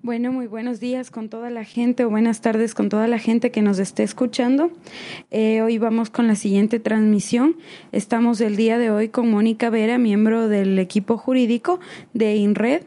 Bueno, muy buenos días con toda la gente o buenas tardes con toda la gente que nos esté escuchando. Eh, hoy vamos con la siguiente transmisión. Estamos el día de hoy con Mónica Vera, miembro del equipo jurídico de INRED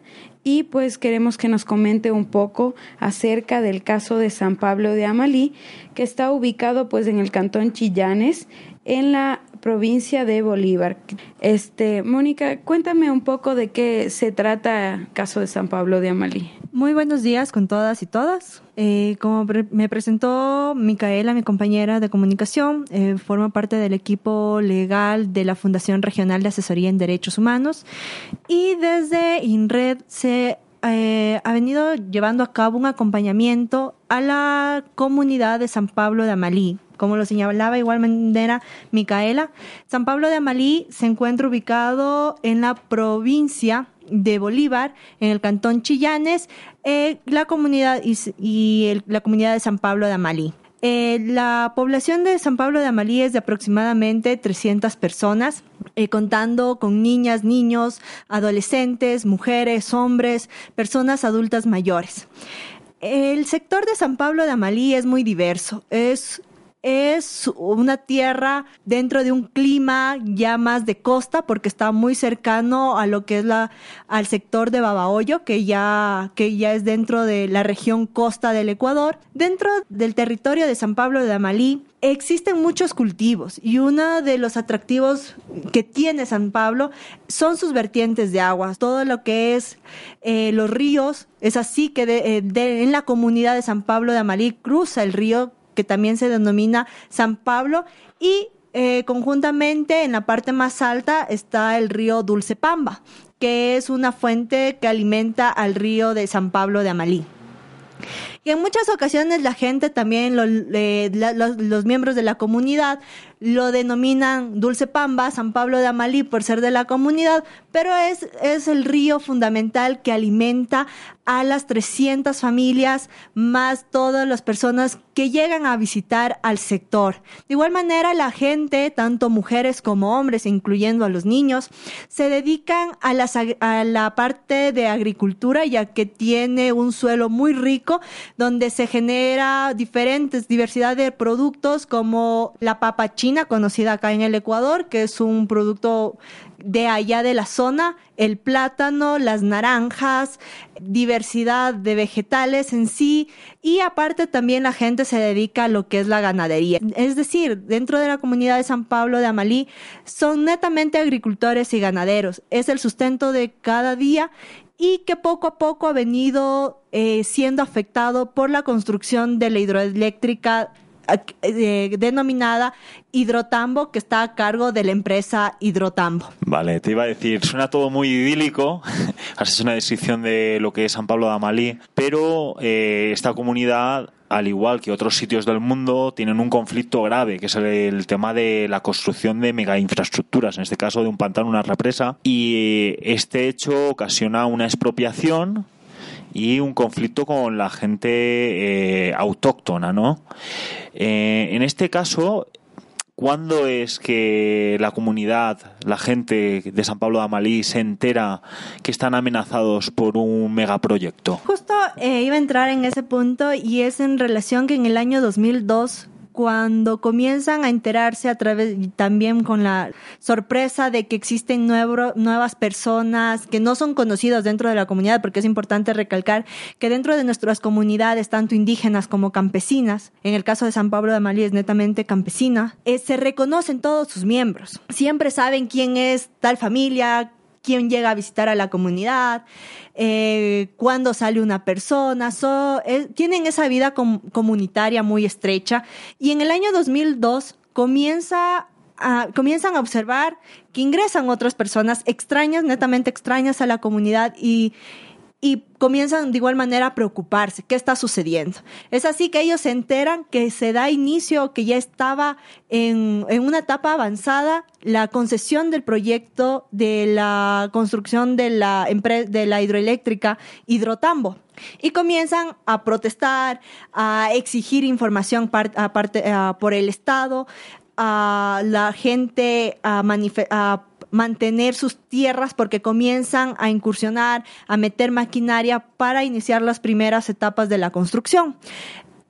y pues queremos que nos comente un poco acerca del caso de San Pablo de Amalí, que está ubicado pues en el cantón Chillanes, en la provincia de Bolívar. Este, Mónica, cuéntame un poco de qué se trata caso de San Pablo de Amalí. Muy buenos días con todas y todas. Eh, como me presentó Micaela, mi compañera de comunicación, eh, forma parte del equipo legal de la Fundación Regional de Asesoría en Derechos Humanos y desde INRED se eh, ha venido llevando a cabo un acompañamiento a la comunidad de San Pablo de Amalí. Como lo señalaba igual manera Micaela, San Pablo de Amalí se encuentra ubicado en la provincia de Bolívar, en el cantón Chillanes, eh, la comunidad y, la comunidad de San Pablo de Amalí. Eh, la población de San Pablo de Amalí es de aproximadamente 300 personas, eh, contando con niñas, niños, adolescentes, mujeres, hombres, personas adultas mayores. El sector de San Pablo de Amalí es muy diverso. Es es una tierra dentro de un clima ya más de costa porque está muy cercano a lo que es la al sector de Babahoyo que ya que ya es dentro de la región costa del Ecuador. Dentro del territorio de San Pablo de Amalí existen muchos cultivos y uno de los atractivos que tiene San Pablo son sus vertientes de agua. Todo lo que es eh, los ríos es así que eh, en la comunidad de San Pablo de Amalí cruza el río que también se denomina San Pablo, y eh, conjuntamente en la parte más alta está el río Dulce Pamba, que es una fuente que alimenta al río de San Pablo de Amalí. Y en muchas ocasiones la gente también, los, miembros de la comunidad, lo denominan Dulce Pamba, San Pablo de Amalí por ser de la comunidad, pero es, es el río fundamental que alimenta a las 300 familias, más todas las personas que llegan a visitar al sector. De igual manera, la gente, tanto mujeres como hombres, incluyendo a los niños, se dedican a, a la parte de agricultura, ya que tiene un suelo muy rico, donde se genera diferentes, diversidad de productos como la papa conocida acá en el Ecuador, que es un producto de allá de la zona, el plátano, las naranjas, diversidad de vegetales en sí y aparte también la gente se dedica a lo que es la ganadería. Es decir, dentro de la comunidad de San Pablo de Amalí son netamente agricultores y ganaderos. Es el sustento de cada día y que poco a poco ha venido eh, siendo afectado por la construcción de la hidroeléctrica eh, denominada Hidrotambo, que está a cargo de la empresa Hidrotambo. Vale, te iba a decir, suena todo muy idílico, es una descripción de lo que es San Pablo de Amalí, pero eh, esta comunidad al igual que otros sitios del mundo, tienen un conflicto grave, que es el, tema de la construcción de mega infraestructuras, en este caso de un pantano, una represa, y este hecho ocasiona una expropiación y un conflicto con la gente eh, autóctona, ¿no? Eh, en este caso, ¿cuándo es que la comunidad, la gente de San Pablo de Amalí se entera que están amenazados por un megaproyecto? Justo eh, iba a entrar en ese punto y es en relación que en el año 2002 cuando comienzan a enterarse a través también con la sorpresa de que existen nuevas personas que no son conocidas dentro de la comunidad, porque es importante recalcar que dentro de nuestras comunidades, tanto indígenas como campesinas, en el caso de San Pablo de Amalí es netamente campesina, eh, se reconocen todos sus miembros. Siempre saben quién es tal familia, quién llega a visitar a la comunidad, eh, cuándo sale una persona, eh, tienen esa vida comunitaria muy estrecha. Y en el año 2002 comienza comienzan a observar que ingresan otras personas extrañas, netamente extrañas a la comunidad y, y comienzan de igual manera a preocuparse, ¿qué está sucediendo? Es así que ellos se enteran que se da inicio, que ya estaba en, una etapa avanzada la concesión del proyecto de la construcción de la, de la hidroeléctrica Hidrotambo. Y comienzan a protestar, a exigir información por el Estado, a la gente a, a mantener sus tierras porque comienzan a incursionar, a meter maquinaria para iniciar las primeras etapas de la construcción.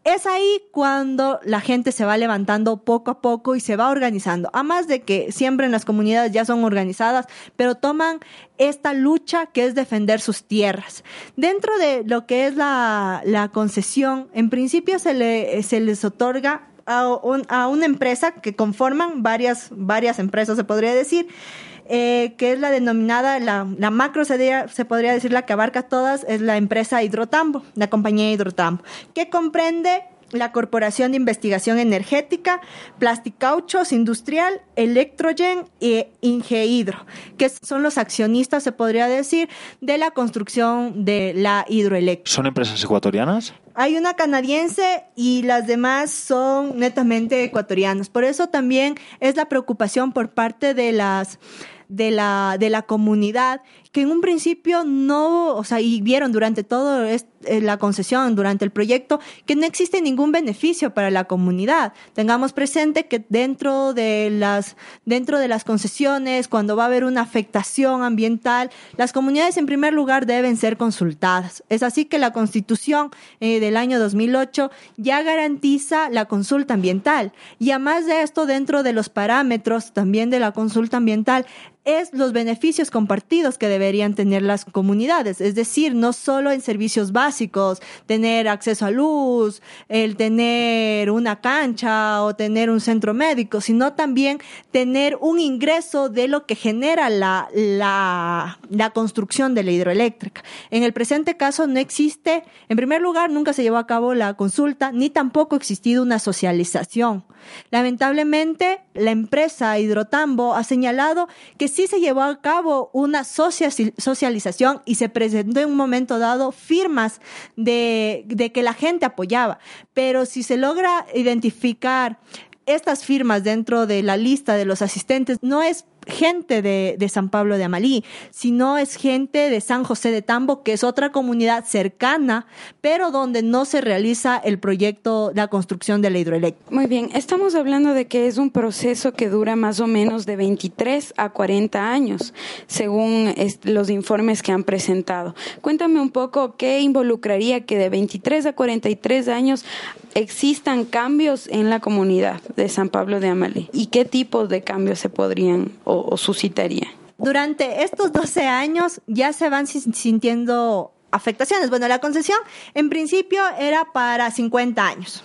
Es ahí cuando la gente se va levantando poco a poco y se va organizando. A más de que siempre en las comunidades ya son organizadas, pero toman esta lucha que es defender sus tierras. Dentro de lo que es la, concesión, en principio se, le, se les otorga a, a, una empresa que conforman varias, varias empresas, se podría decir, eh, que es la denominada, la, macro se, se, podría decir la que abarca todas, es la empresa Hidrotambo, la compañía Hidrotambo, que comprende la Corporación de Investigación Energética, Plasticauchos Industrial, Electrogen e Ingehidro, que son los accionistas, se podría decir, de la construcción de la hidroeléctrica. ¿Son empresas ecuatorianas? Hay una canadiense y las demás son netamente ecuatorianas. Por eso también es la preocupación por parte de las de la, de la comunidad que en un principio no, o sea, y vieron durante todo eh, la concesión, durante el proyecto, que no existe ningún beneficio para la comunidad. Tengamos presente que dentro de las, dentro de las concesiones, cuando va a haber una afectación ambiental, las comunidades en primer lugar deben ser consultadas. Es así que la constitución eh, del año 2008 ya garantiza la consulta ambiental. Y además de esto, dentro de los parámetros también de la consulta ambiental, es los beneficios compartidos que deberían tener las comunidades, es decir, no solo en servicios básicos, tener acceso a luz, el tener una cancha o tener un centro médico, sino también tener un ingreso de lo que genera la, la, la construcción de la hidroeléctrica. En el presente caso no existe, en primer lugar, nunca se llevó a cabo la consulta, ni tampoco ha existido una socialización. Lamentablemente, la empresa Hidrotambo ha señalado que sí se llevó a cabo una socialización y se presentó en un momento dado firmas de, de que la gente apoyaba. Pero si se logra identificar estas firmas dentro de la lista de los asistentes, no es gente de, de, San Pablo de Amalí, sino es gente de San José de Tambo, que es otra comunidad cercana, pero donde no se realiza el proyecto, la construcción de la hidroeléctrica. Muy bien, estamos hablando de que es un proceso que dura más o menos de 23 a 40 años, según los informes que han presentado. Cuéntame un poco qué involucraría que de 23 a 43 años existan cambios en la comunidad de San Pablo de Amalí y qué tipos de cambios se podrían o, suscitaría. Durante estos 12 años ya se van sintiendo afectaciones. Bueno, la concesión en principio era para 50 años.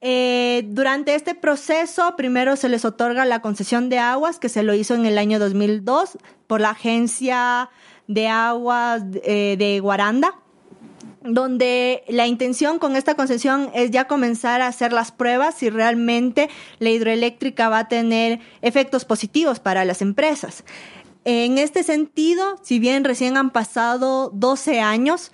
Eh, durante este proceso, primero se les otorga la concesión de aguas, que se lo hizo en el año 2002 por la Agencia de Aguas eh, de Guaranda donde la intención con esta concesión es ya comenzar a hacer las pruebas si realmente la hidroeléctrica va a tener efectos positivos para las empresas. En este sentido, si bien recién han pasado 12 años,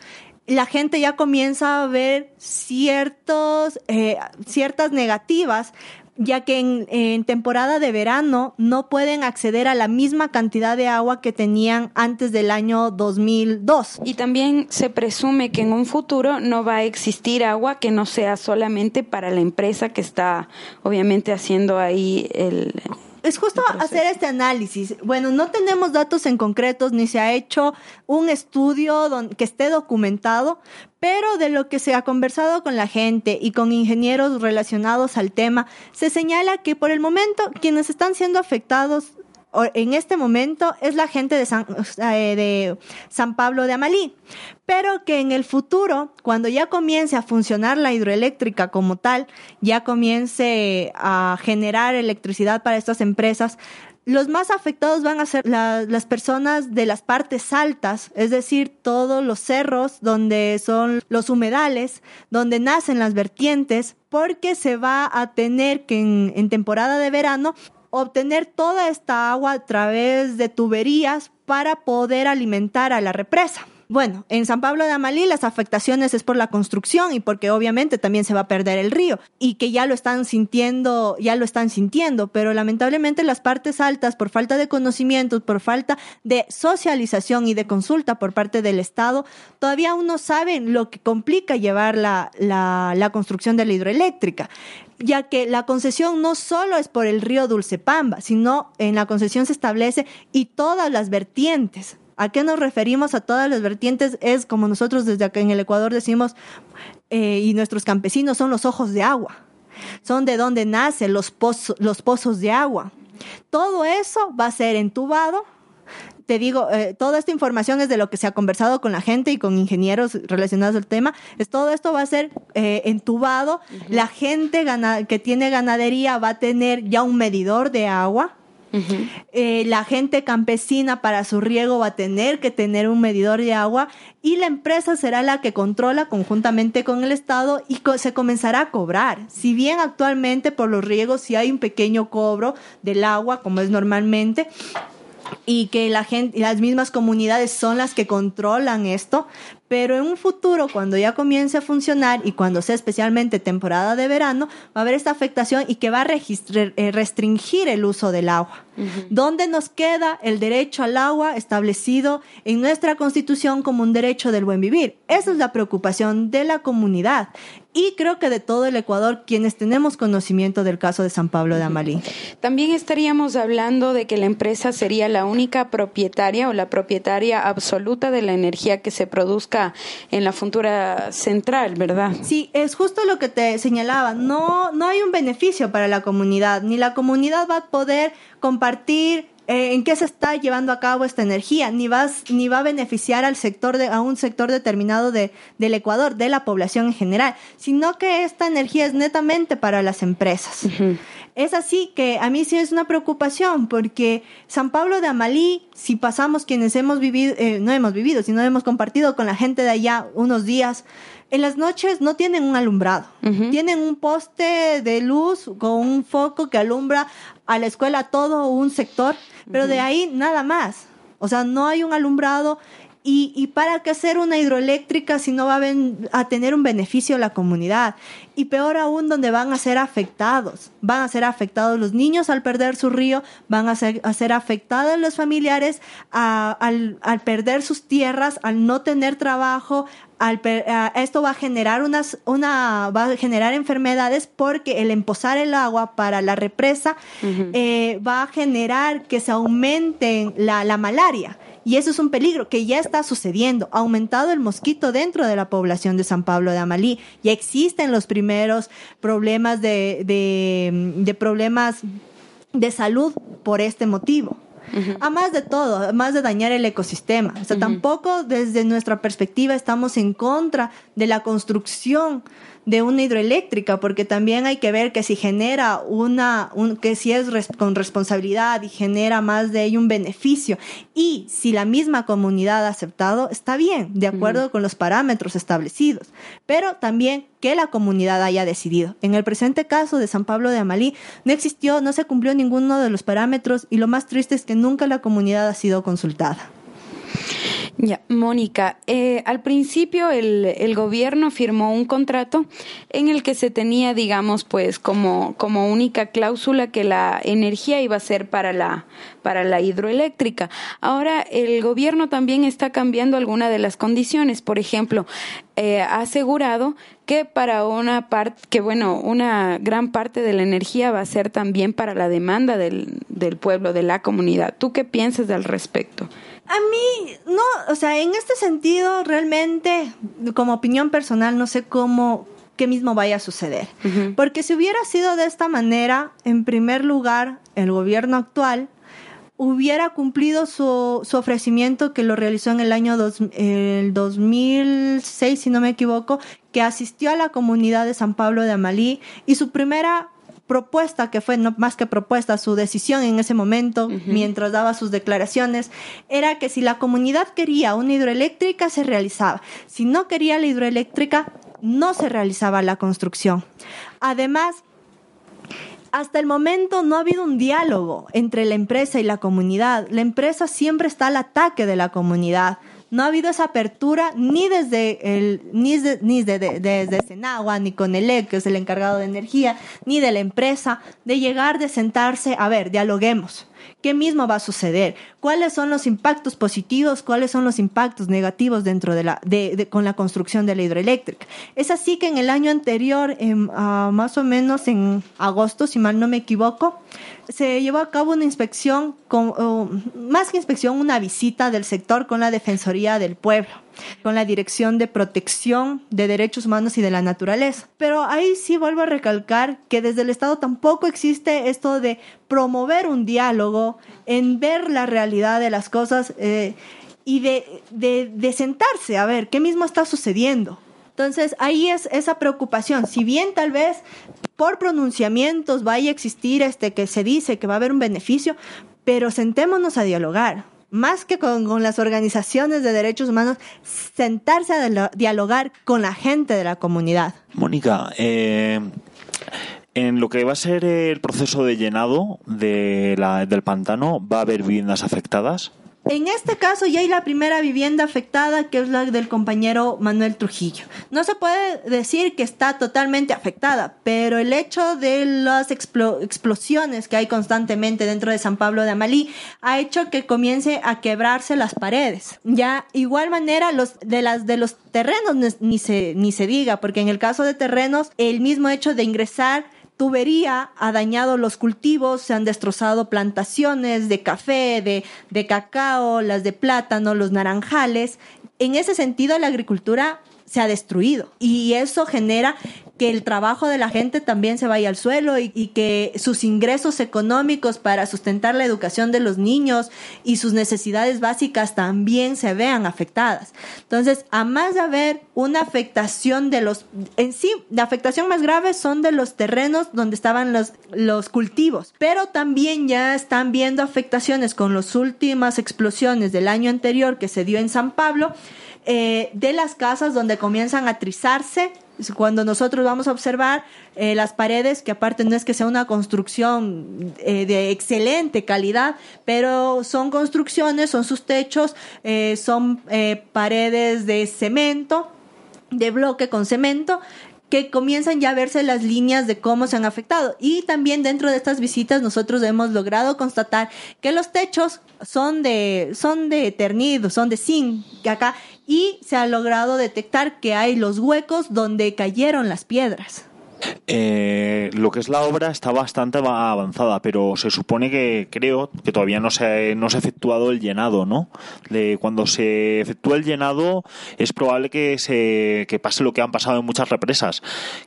la gente ya comienza a ver ciertos, eh, ciertas negativas ya que en, temporada de verano no pueden acceder a la misma cantidad de agua que tenían antes del año 2002. Y también se presume que en un futuro no va a existir agua que no sea solamente para la empresa que está obviamente haciendo ahí el, es justo hacer este análisis. Bueno, no tenemos datos en concretos ni se ha hecho un estudio que esté documentado, pero de lo que se ha conversado con la gente y con ingenieros relacionados al tema, se señala que por el momento quienes están siendo afectados en este momento es la gente de San, eh, de San Pablo de Amalí, pero que en el futuro, cuando ya comience a funcionar la hidroeléctrica como tal, ya comience a generar electricidad para estas empresas, los más afectados van a ser las personas de las partes altas, es decir, todos los cerros donde son los humedales, donde nacen las vertientes, porque se va a tener que en temporada de verano obtener toda esta agua a través de tuberías para poder alimentar a la represa. Bueno, en San Pablo de Amalí las afectaciones es por la construcción y porque obviamente también se va a perder el río y que ya lo están sintiendo, ya lo están sintiendo, pero lamentablemente las partes altas por falta de conocimientos, por falta de socialización y de consulta por parte del Estado, todavía aún no saben lo que complica llevar la, la, construcción de la hidroeléctrica ya que la concesión no solo es por el río Dulcepamba, sino en la concesión se establece y todas las vertientes. ¿A qué nos referimos a todas las vertientes? Es como nosotros desde acá en el Ecuador decimos, eh, y nuestros campesinos son los ojos de agua, son de donde nacen los, los pozos de agua. Todo eso va a ser entubado te digo, eh, toda esta información es de lo que se ha conversado con la gente y con ingenieros relacionados al tema. Es todo esto va a ser eh, entubado. La gente que tiene ganadería va a tener ya un medidor de agua eh, la gente campesina para su riego va a tener que tener un medidor de agua y la empresa será la que controla conjuntamente con el Estado y se comenzará a cobrar. Si bien actualmente por los riegos sí hay un pequeño cobro del agua, como es normalmente, y que la gente, las mismas comunidades son las que controlan esto, pero en un futuro, cuando ya comience a funcionar y cuando sea especialmente temporada de verano, va a haber esta afectación y que va a eh, restringir el uso del agua. ¿Dónde nos queda el derecho al agua establecido en nuestra constitución como un derecho del buen vivir? Esa es la preocupación de la comunidad y creo que de todo el Ecuador quienes tenemos conocimiento del caso de San Pablo de Amalí. También estaríamos hablando de que la empresa sería la única propietaria o la propietaria absoluta de la energía que se produzca en la futura central, ¿verdad? Sí, es justo lo que te señalaba. No, no hay un beneficio para la comunidad, ni la comunidad va a poder compartir eh, en qué se está llevando a cabo esta energía, ni, vas, ni va a beneficiar al sector de, a un sector determinado de, del Ecuador, de la población en general, sino que esta energía es netamente para las empresas. Es así que a mí sí es una preocupación porque San Pablo de Amalí, si pasamos quienes hemos vivido, eh, no hemos vivido, sino hemos compartido con la gente de allá unos días, en las noches no tienen un alumbrado, tienen un poste de luz con un foco que alumbra a la escuela todo un sector, pero de ahí nada más. O sea, no hay un alumbrado y, y, para qué hacer una hidroeléctrica si no va a, a, tener un beneficio a la comunidad. Y peor aún, donde van a ser afectados. Van a ser afectados los niños al perder su río, van a ser, a ser afectados los familiares al, al, perder sus tierras, al no tener trabajo. Al, esto va a generar unas, una, va a generar enfermedades porque el emposar el agua para la represa eh, va a generar que se aumente la, la malaria. Y eso es un peligro que ya está sucediendo. Ha aumentado el mosquito dentro de la población de San Pablo de Amalí. Ya existen los primeros problemas de, de, problemas de salud por este motivo. A más de todo, además de dañar el ecosistema. O sea, tampoco desde nuestra perspectiva estamos en contra de la construcción de una hidroeléctrica, porque también hay que ver que si genera una, un, que si es con responsabilidad y genera más de ello un beneficio, y si la misma comunidad ha aceptado, está bien, de acuerdo con los parámetros establecidos, pero también que la comunidad haya decidido. En el presente caso de San Pablo de Amalí, no existió, no se cumplió ninguno de los parámetros y lo más triste es que nunca la comunidad ha sido consultada. Ya, Mónica, eh, al principio el, el, gobierno firmó un contrato en el que se tenía, digamos, pues como, como única cláusula que la energía iba a ser para la, para la hidroeléctrica. Ahora el gobierno también está cambiando algunas de las condiciones. Por ejemplo, eh, ha asegurado que para una parte, que bueno, una gran parte de la energía va a ser también para la demanda del, del pueblo, de la comunidad. ¿Tú qué piensas al respecto? A mí, no, o sea, en este sentido, realmente, como opinión personal, no sé cómo, qué mismo vaya a suceder. Porque si hubiera sido de esta manera, en primer lugar, el gobierno actual hubiera cumplido su, su ofrecimiento que lo realizó en el año dos, el 2006, si no me equivoco, que asistió a la comunidad de San Pablo de Amalí y su primera propuesta, que fue no más que propuesta, su decisión en ese momento, mientras daba sus declaraciones, era que si la comunidad quería una hidroeléctrica, se realizaba. Si no quería la hidroeléctrica, no se realizaba la construcción. Además, hasta el momento no ha habido un diálogo entre la empresa y la comunidad. La empresa siempre está al ataque de la comunidad no ha habido esa apertura ni desde el ni, ni desde, desde Senagua, ni con el E, que es el encargado de energía, ni de la empresa, de llegar, de sentarse, a ver, dialoguemos. ¿Qué mismo va a suceder? ¿Cuáles son los impactos positivos? ¿Cuáles son los impactos negativos dentro de la, de, con la construcción de la hidroeléctrica? Es así que en el año anterior, en, ah, más o menos en agosto, si mal no me equivoco, se llevó a cabo una inspección, con, más que inspección, una visita del sector con la Defensoría del Pueblo, con la Dirección de Protección de Derechos Humanos y de la Naturaleza. Pero ahí sí vuelvo a recalcar que desde el Estado tampoco existe esto de promover un diálogo, en ver la realidad de las cosas eh, y de, de, sentarse a ver qué mismo está sucediendo. Entonces, ahí es esa preocupación. Si bien tal vez por pronunciamientos vaya a existir este que se dice que va a haber un beneficio, pero sentémonos a dialogar. Más que con, las organizaciones de derechos humanos, sentarse a dialogar con la gente de la comunidad. Mónica, eh, en lo que va a ser el proceso de llenado de la, del pantano, ¿va a haber viviendas afectadas? En este caso ya hay la primera vivienda afectada, que es la del compañero Manuel Trujillo. No se puede decir que está totalmente afectada, pero el hecho de las explosiones que hay constantemente dentro de San Pablo de Amalí ha hecho que comience a quebrarse las paredes. Ya, igual manera, los de las de los terrenos ni se, ni se diga, porque en el caso de terrenos, el mismo hecho de ingresar tubería ha dañado los cultivos, se han destrozado plantaciones de café, de, de cacao, las de plátano, los naranjales. En ese sentido, la agricultura se ha destruido y eso genera que el trabajo de la gente también se vaya al suelo y, que sus ingresos económicos para sustentar la educación de los niños y sus necesidades básicas también se vean afectadas. Entonces, a más de haber una afectación de los, en sí, la afectación más grave son de los terrenos donde estaban los, los cultivos, pero también ya están viendo afectaciones con las últimas explosiones del año anterior que se dio en San Pablo, eh, de las casas donde comienzan a trizarse cuando nosotros vamos a observar eh, las paredes, que aparte no es que sea una construcción eh, de excelente calidad, pero son construcciones, son sus techos, eh, son paredes de cemento, de bloque con cemento, que comienzan ya a verse las líneas de cómo se han afectado. Y también dentro de estas visitas nosotros hemos logrado constatar que los techos son de, son de ternido, son de zinc, acá y se ha logrado detectar que hay los huecos donde cayeron las piedras. Eh, lo que es la obra está bastante avanzada, pero se supone que creo que todavía no se, no se ha efectuado el llenado, ¿no? De cuando se efectúa el llenado es probable que se que pase lo que han pasado en muchas represas,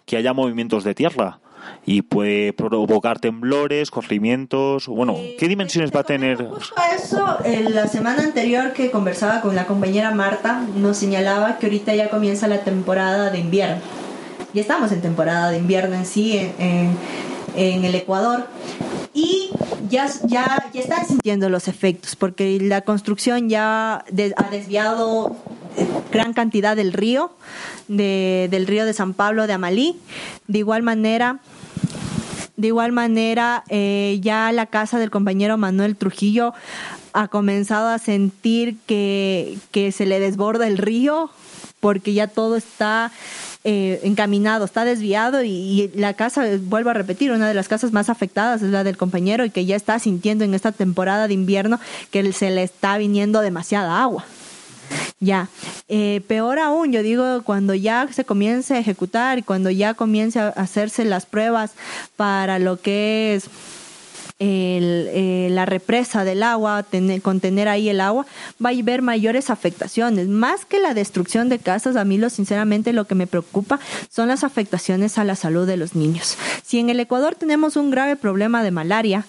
que haya movimientos de tierra y puede provocar temblores, corrimientos. Bueno, ¿qué dimensiones va a tener? Justo eso, la semana anterior que conversaba con la compañera Marta, nos señalaba que ahorita ya comienza la temporada de invierno. Ya estamos en temporada de invierno en sí, en, en, el Ecuador. Y ya, ya, ya están sintiendo los efectos, porque la construcción ya ha desviado eh, gran cantidad del río, de, del río de San Pablo de Amalí. De igual manera, de igual manera, eh, ya la casa del compañero Manuel Trujillo ha comenzado a sentir que, que se le desborda el río porque ya todo está eh, encaminado, está desviado y, la casa, vuelvo a repetir, una de las casas más afectadas es la del compañero y que ya está sintiendo en esta temporada de invierno que se le está viniendo demasiada agua. Ya, eh, peor aún, yo digo, cuando ya se comience a ejecutar y cuando ya comience a hacerse las pruebas para lo que es eh, la represa del agua, contener ahí el agua, va a haber mayores afectaciones. Más que la destrucción de casas, a mí lo sinceramente lo que me preocupa son las afectaciones a la salud de los niños. Si en el Ecuador tenemos un grave problema de malaria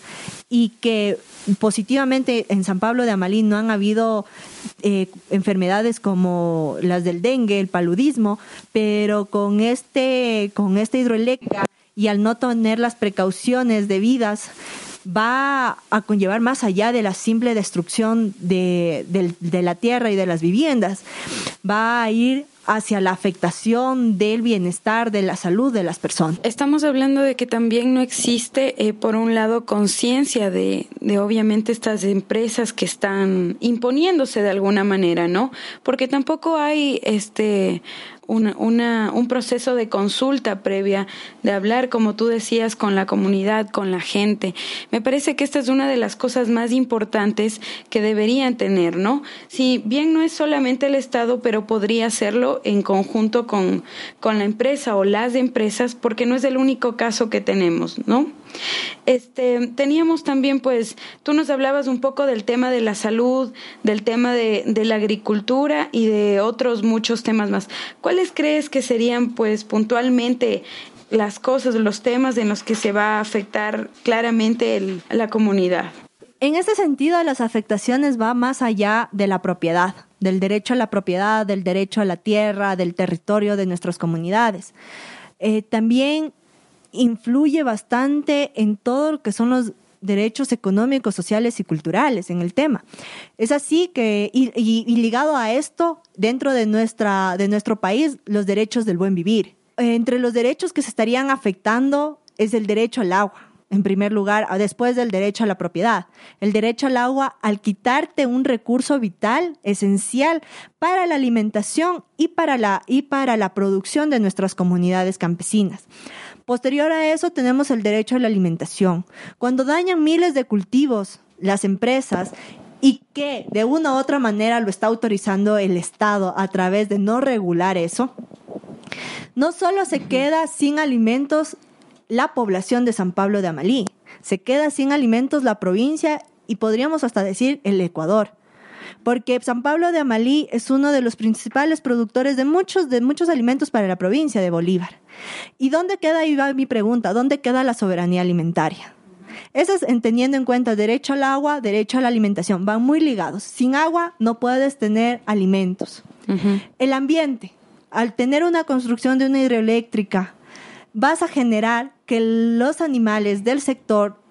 y que positivamente en San Pablo de Amalí no han habido eh, enfermedades como las del dengue, el paludismo, pero con este, con esta hidroeléctrica y al no tener las precauciones debidas, va a conllevar más allá de la simple destrucción de, de, la tierra y de las viviendas. Va a ir hacia la afectación del bienestar, de la salud de las personas. Estamos hablando de que también no existe, eh, por un lado, conciencia de, de obviamente estas empresas que están imponiéndose de alguna manera, ¿no? Porque tampoco hay este una, una, un proceso de consulta previa, de hablar, como tú decías, con la comunidad, con la gente. Me parece que esta es una de las cosas más importantes que deberían tener, ¿no? Si bien no es solamente el Estado, pero podría hacerlo en conjunto con, con la empresa o las empresas, porque no es el único caso que tenemos, ¿no? Este, teníamos también, pues, tú nos hablabas un poco del tema de la salud, del tema de, la agricultura y de otros muchos temas más. ¿Cuáles crees que serían, pues, puntualmente las cosas, los temas en los que se va a afectar claramente la comunidad? En este sentido, las afectaciones van más allá de la propiedad, del derecho a la propiedad, del derecho a la tierra, del territorio de nuestras comunidades. Eh, también influye bastante en todo lo que son los derechos económicos, sociales y culturales en el tema. Es así que, y, ligado a esto, dentro de, nuestra, de nuestro país, los derechos del buen vivir. Entre los derechos que se estarían afectando es el derecho al agua, en primer lugar, después del derecho a la propiedad. El derecho al agua, al quitarte un recurso vital, esencial para la alimentación y para la, y para la producción de nuestras comunidades campesinas. Posterior a eso tenemos el derecho a la alimentación. Cuando dañan miles de cultivos, las empresas, y que de una u otra manera lo está autorizando el Estado a través de no regular eso, no solo se queda sin alimentos la población de San Pablo de Amalí, se queda sin alimentos la provincia y podríamos hasta decir el Ecuador porque San Pablo de Amalí es uno de los principales productores de muchos, de muchos alimentos para la provincia de Bolívar. ¿Y dónde queda, ahí va mi pregunta, dónde queda la soberanía alimentaria? Eso es teniendo en cuenta derecho al agua, derecho a la alimentación, van muy ligados. Sin agua no puedes tener alimentos. Uh -huh. El ambiente, al tener una construcción de una hidroeléctrica, vas a generar que los animales del sector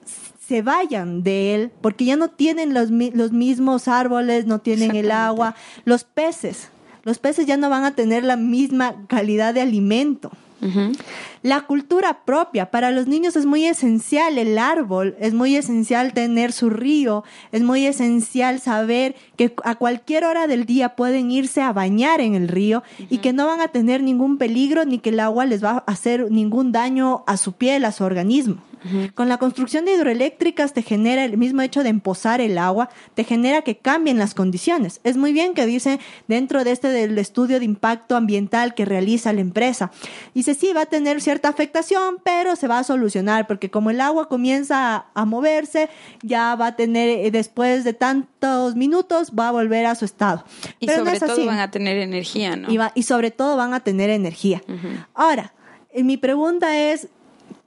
se vayan de él porque ya no tienen los, los mismos árboles, no tienen el agua, los peces, los peces ya no van a tener la misma calidad de alimento. Uh -huh. La cultura propia, para los niños es muy esencial el árbol, es muy esencial tener su río, es muy esencial saber que a cualquier hora del día pueden irse a bañar en el río uh -huh. y que no van a tener ningún peligro ni que el agua les va a hacer ningún daño a su piel, a su organismo. Uh -huh. Con la construcción de hidroeléctricas te genera el mismo hecho de empozar el agua, te genera que cambien las condiciones. Es muy bien que dice dentro de este del estudio de impacto ambiental que realiza la empresa. Dice, sí, va a tener cierta afectación, pero se va a solucionar porque como el agua comienza a, a moverse, ya va a tener, eh, después de tantos minutos, va a volver a su estado. Y pero sobre no es todo así. van a tener energía, ¿no? Y, va, y sobre todo van a tener energía. Uh -huh. Ahora, eh, mi pregunta es,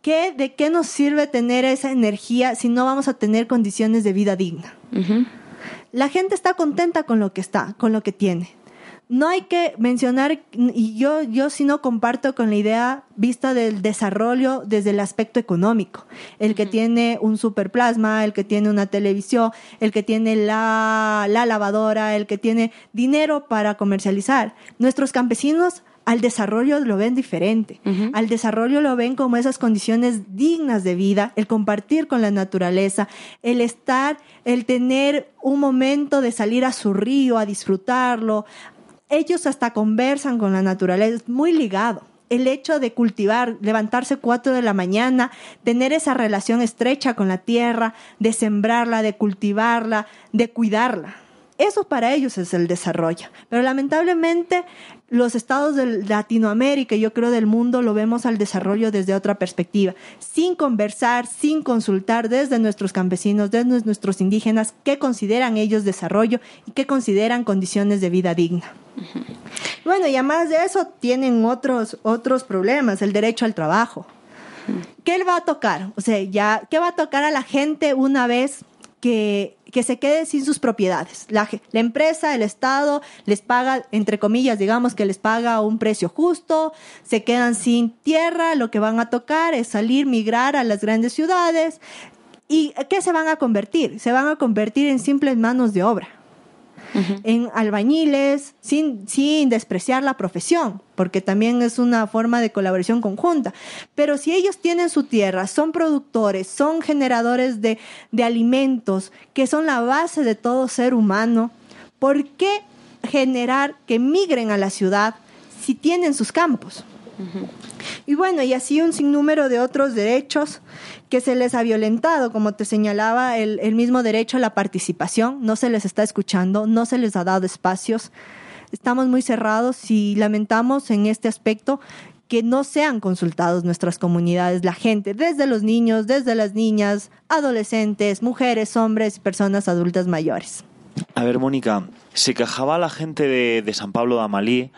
¿qué, ¿de qué nos sirve tener esa energía si no vamos a tener condiciones de vida digna? Uh -huh. La gente está contenta con lo que está, con lo que tiene. No hay que mencionar, y yo, yo sí no comparto con la idea vista del desarrollo desde el aspecto económico. El que uh -huh. tiene un superplasma, el que tiene una televisión, el que tiene la, la lavadora, el que tiene dinero para comercializar. Nuestros campesinos al desarrollo lo ven diferente. Uh -huh. Al desarrollo lo ven como esas condiciones dignas de vida, el compartir con la naturaleza, el estar, el tener un momento de salir a su río, a disfrutarlo. Ellos hasta conversan con la naturaleza, es muy ligado. El hecho de cultivar, levantarse cuatro de la mañana, tener esa relación estrecha con la tierra, de sembrarla, de cultivarla, de cuidarla eso para ellos es el desarrollo. Pero lamentablemente los estados de Latinoamérica y yo creo del mundo lo vemos al desarrollo desde otra perspectiva, sin conversar, sin consultar desde nuestros campesinos, desde nuestros indígenas, qué consideran ellos desarrollo y qué consideran condiciones de vida digna. Bueno, y además de eso tienen otros, otros problemas, el derecho al trabajo. ¿Qué le va a tocar? O sea, ya, ¿qué va a tocar a la gente una vez que que se quede sin sus propiedades. La, la, empresa, el Estado les paga, entre comillas, digamos que les paga un precio justo, se quedan sin tierra, lo que van a tocar es salir, migrar a las grandes ciudades. ¿Y qué se van a convertir? Se van a convertir en simples manos de obra. En albañiles, sin, sin despreciar la profesión, porque también es una forma de colaboración conjunta. Pero si ellos tienen su tierra, son productores, son generadores de, de alimentos, que son la base de todo ser humano, ¿por qué generar que migren a la ciudad si tienen sus campos? Y bueno, y así un sinnúmero de otros derechos que se les ha violentado, como te señalaba, el, el mismo derecho a la participación, no se les está escuchando, no se les ha dado espacios. Estamos muy cerrados y lamentamos en este aspecto que no sean consultados nuestras comunidades, la gente, desde los niños, desde las niñas, adolescentes, mujeres, hombres personas adultas mayores. A ver, Mónica, se quejaba la gente de, de San Pablo de Amalí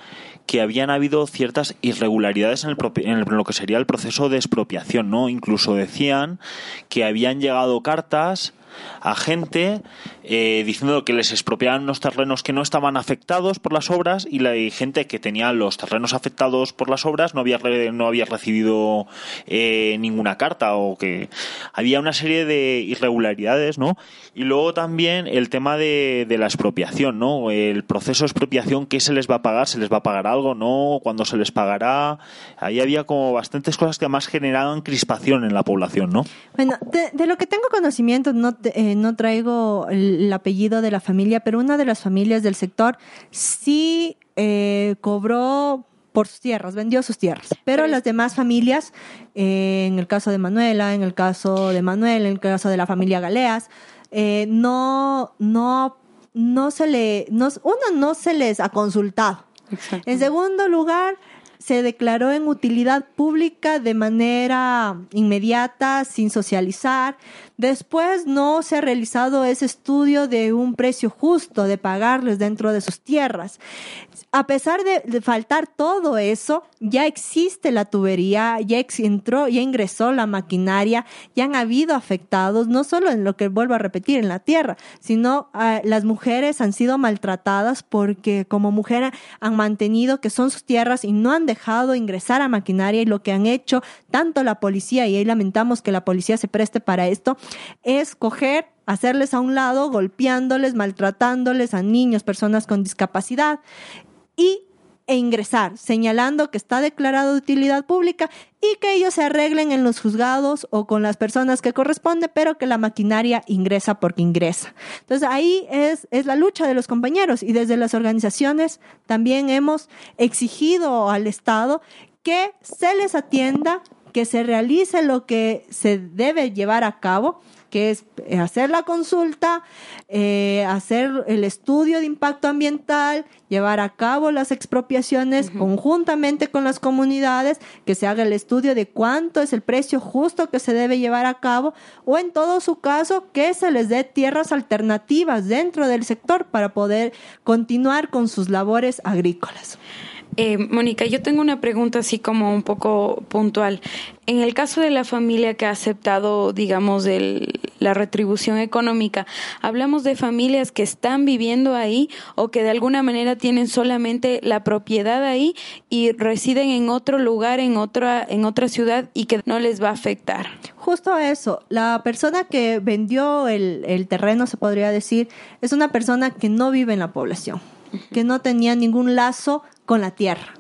que habían habido ciertas irregularidades en, el, en, lo que sería el proceso de expropiación, ¿no? Incluso decían que habían llegado cartas a gente eh, diciendo que les expropiaban unos terrenos que no estaban afectados por las obras y la gente que tenía los terrenos afectados por las obras no había no había recibido eh, ninguna carta o que había una serie de irregularidades no y luego también el tema de, de la expropiación no el proceso de expropiación qué se les va a pagar se les va a pagar algo no cuándo se les pagará ahí había como bastantes cosas que además generaban crispación en la población no bueno de, de lo que tengo conocimiento no eh, no traigo el apellido de la familia, pero una de las familias del sector sí eh, cobró por sus tierras, vendió sus tierras. Pero, pero las demás familias, eh, en el caso de Manuela, en el caso de Manuel, en el caso de la familia Galeas, eh, no, no, no se le, no, uno no se les ha consultado. En segundo lugar, se declaró en utilidad pública de manera inmediata, sin socializar. Después no se ha realizado ese estudio de un precio justo de pagarles dentro de sus tierras. A pesar de, faltar todo eso, ya existe la tubería, ya entró, ya ingresó la maquinaria, ya han habido afectados, no solo en lo que vuelvo a repetir, en la tierra, sino uh, las mujeres han sido maltratadas porque como mujeres han mantenido que son sus tierras y no han dejado ingresar a maquinaria y lo que han hecho tanto la policía, y ahí lamentamos que la policía se preste para esto, es coger hacerles a un lado, golpeándoles, maltratándoles a niños, personas con discapacidad y e ingresar, señalando que está declarado de utilidad pública y que ellos se arreglen en los juzgados o con las personas que corresponde, pero que la maquinaria ingresa porque ingresa. Entonces ahí es, es la lucha de los compañeros y desde las organizaciones también hemos exigido al Estado que se les atienda, que se realice lo que se debe llevar a cabo que es hacer la consulta, eh, hacer el estudio de impacto ambiental, llevar a cabo las expropiaciones uh -huh. conjuntamente con las comunidades, que se haga el estudio de cuánto es el precio justo que se debe llevar a cabo, o en todo su caso, que se les dé tierras alternativas dentro del sector para poder continuar con sus labores agrícolas. Eh, Mónica, yo tengo una pregunta así como un poco puntual. En el caso de la familia que ha aceptado, digamos, el, la retribución económica, ¿hablamos de familias que están viviendo ahí o que de alguna manera tienen solamente la propiedad ahí y residen en otro lugar, en otra, en otra ciudad y que no les va a afectar? Justo eso, la persona que vendió el, el terreno, se podría decir, es una persona que no vive en la población. Que no tenía ningún lazo con la tierra.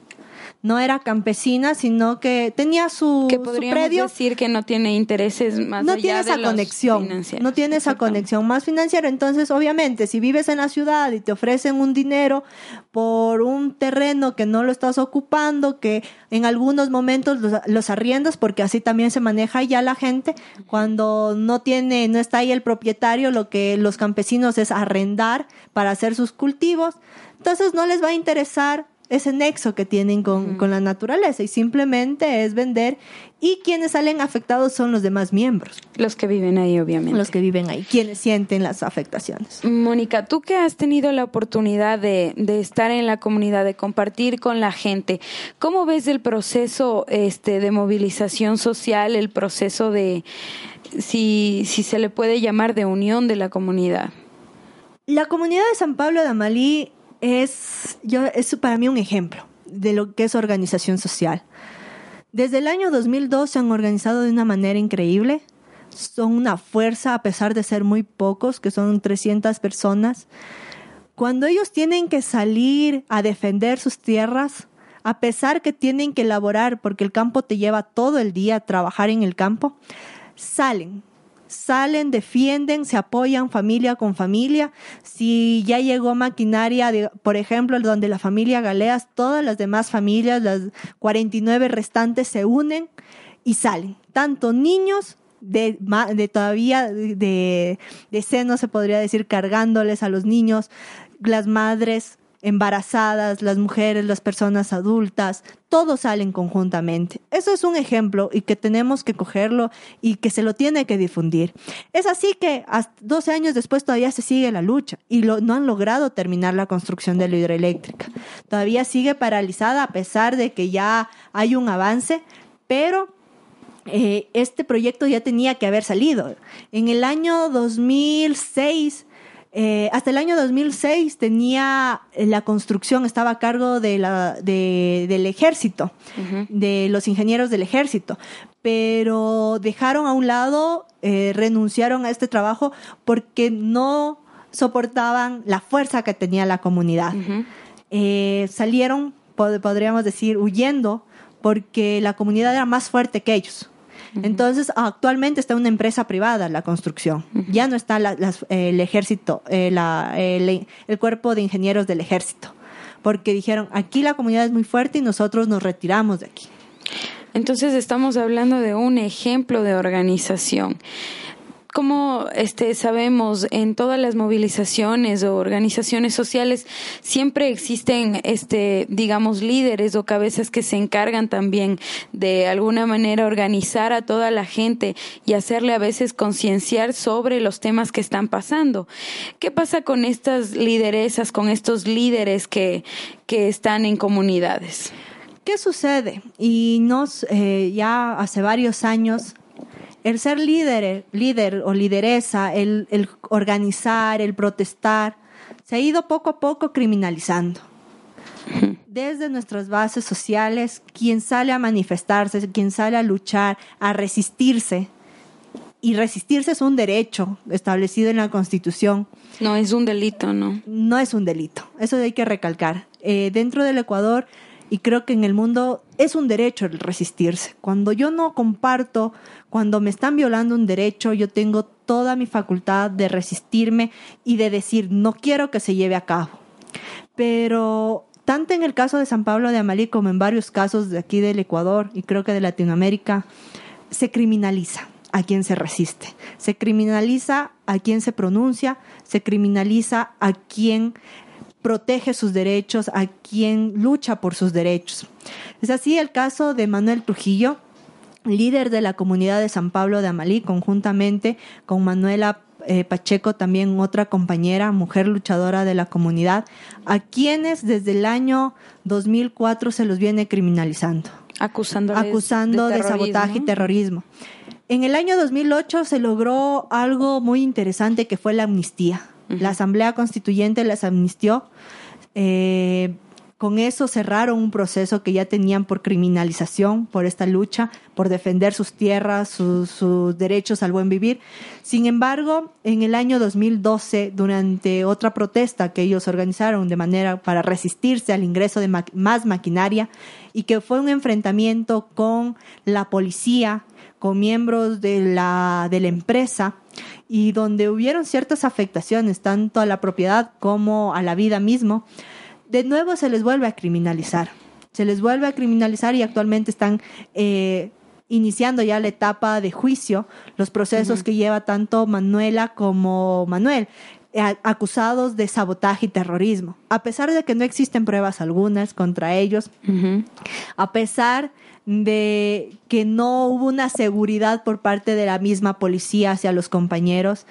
No era campesina, sino que tenía su, que podríamos su predio. decir que no tiene intereses más no allá tiene esa de los conexión, no tiene esa conexión más financiera. Entonces, obviamente, si vives en la ciudad y te ofrecen un dinero por un terreno que no lo estás ocupando, que en algunos momentos los, los arriendas, porque así también se maneja ya la gente, cuando no tiene, no está ahí el propietario, lo que los campesinos es arrendar para hacer sus cultivos. Entonces no les va a interesar ese nexo que tienen con, con, la naturaleza y simplemente es vender y quienes salen afectados son los demás miembros. Los que viven ahí, obviamente. Los que viven ahí, quienes sienten las afectaciones. Mónica, tú que has tenido la oportunidad de, de, estar en la comunidad, de compartir con la gente, ¿cómo ves el proceso este, de movilización social, el proceso de, si, si se le puede llamar, de unión de la comunidad? La comunidad de San Pablo de Amalí es, yo, es para mí un ejemplo de lo que es organización social. Desde el año 2002 se han organizado de una manera increíble. Son una fuerza a pesar de ser muy pocos, que son 300 personas. Cuando ellos tienen que salir a defender sus tierras, a pesar que tienen que elaborar, porque el campo te lleva todo el día a trabajar en el campo, salen, salen, defienden, se apoyan familia con familia. Si ya llegó maquinaria, por ejemplo, donde la familia Galeas, todas las demás familias, las 49 restantes, se unen y salen. Tanto niños de, de todavía de, de seno, se podría decir, cargándoles a los niños, las madres embarazadas, las mujeres, las personas adultas, todos salen conjuntamente. Eso es un ejemplo y que tenemos que cogerlo y que se lo tiene que difundir. Es así que hasta 12 años después todavía se sigue la lucha y no han logrado terminar la construcción de la hidroeléctrica. Todavía sigue paralizada a pesar de que ya hay un avance, pero eh, este proyecto ya tenía que haber salido. En el año 2006 eh, hasta el año 2006 tenía eh, la construcción, estaba a cargo de la, del ejército, de los ingenieros del ejército, pero dejaron a un lado, eh, renunciaron a este trabajo porque no soportaban la fuerza que tenía la comunidad. salieron, podríamos decir, huyendo porque la comunidad era más fuerte que ellos. Entonces, actualmente está una empresa privada la construcción. Ya no está el ejército, eh, el, el cuerpo de ingenieros del ejército. Porque dijeron, aquí la comunidad es muy fuerte y nosotros nos retiramos de aquí. Entonces estamos hablando de un ejemplo de organización como este, sabemos, en todas las movilizaciones o organizaciones sociales siempre existen, este, digamos, líderes o cabezas que se encargan también de alguna manera organizar a toda la gente y hacerle a veces concienciar sobre los temas que están pasando. ¿Qué pasa con estas lideresas, con estos líderes que, que están en comunidades? ¿Qué sucede? Y nos, eh, ya hace varios años el ser líder, líder o lideresa, el, organizar, el protestar, se ha ido poco a poco criminalizando. Desde nuestras bases sociales, quien sale a manifestarse, quien sale a luchar, a resistirse, y resistirse es un derecho establecido en la Constitución. No es un delito, ¿no? No es un delito, eso hay que recalcar. Eh, dentro del Ecuador y creo que en el mundo es un derecho el resistirse. Cuando yo no comparto, cuando me están violando un derecho, yo tengo toda mi facultad de resistirme y de decir, no quiero que se lleve a cabo. Pero tanto en el caso de San Pablo de Amalí como en varios casos de aquí del Ecuador y creo que de Latinoamérica, se criminaliza a quien se resiste, se criminaliza a quien se pronuncia, se criminaliza a quien protege sus derechos, a quien lucha por sus derechos. Es así el caso de Manuel Trujillo, líder de la comunidad de San Pablo de Amalí, conjuntamente con Manuela eh, Pacheco, también otra compañera, mujer luchadora de la comunidad, a quienes desde el año 2004 se los viene criminalizando. acusando de, sabotaje y terrorismo. En el año 2008 se logró algo muy interesante que fue la amnistía. La Asamblea Constituyente las amnistió. Eh, con eso cerraron un proceso que ya tenían por criminalización, por esta lucha, por defender sus tierras, sus, derechos al buen vivir. Sin embargo, en el año 2012, durante otra protesta que ellos organizaron de manera para resistirse al ingreso de más maquinaria y que fue un enfrentamiento con la policía, con miembros de la, de la empresa, y donde hubieron ciertas afectaciones tanto a la propiedad como a la vida mismo, de nuevo se les vuelve a criminalizar. Se les vuelve a criminalizar y actualmente están eh, iniciando ya la etapa de juicio, los procesos que lleva tanto Manuela como Manuel eh, acusados de sabotaje y terrorismo. A pesar de que no existen pruebas algunas contra ellos, a pesar de que no hubo una seguridad por parte de la misma policía hacia los compañeros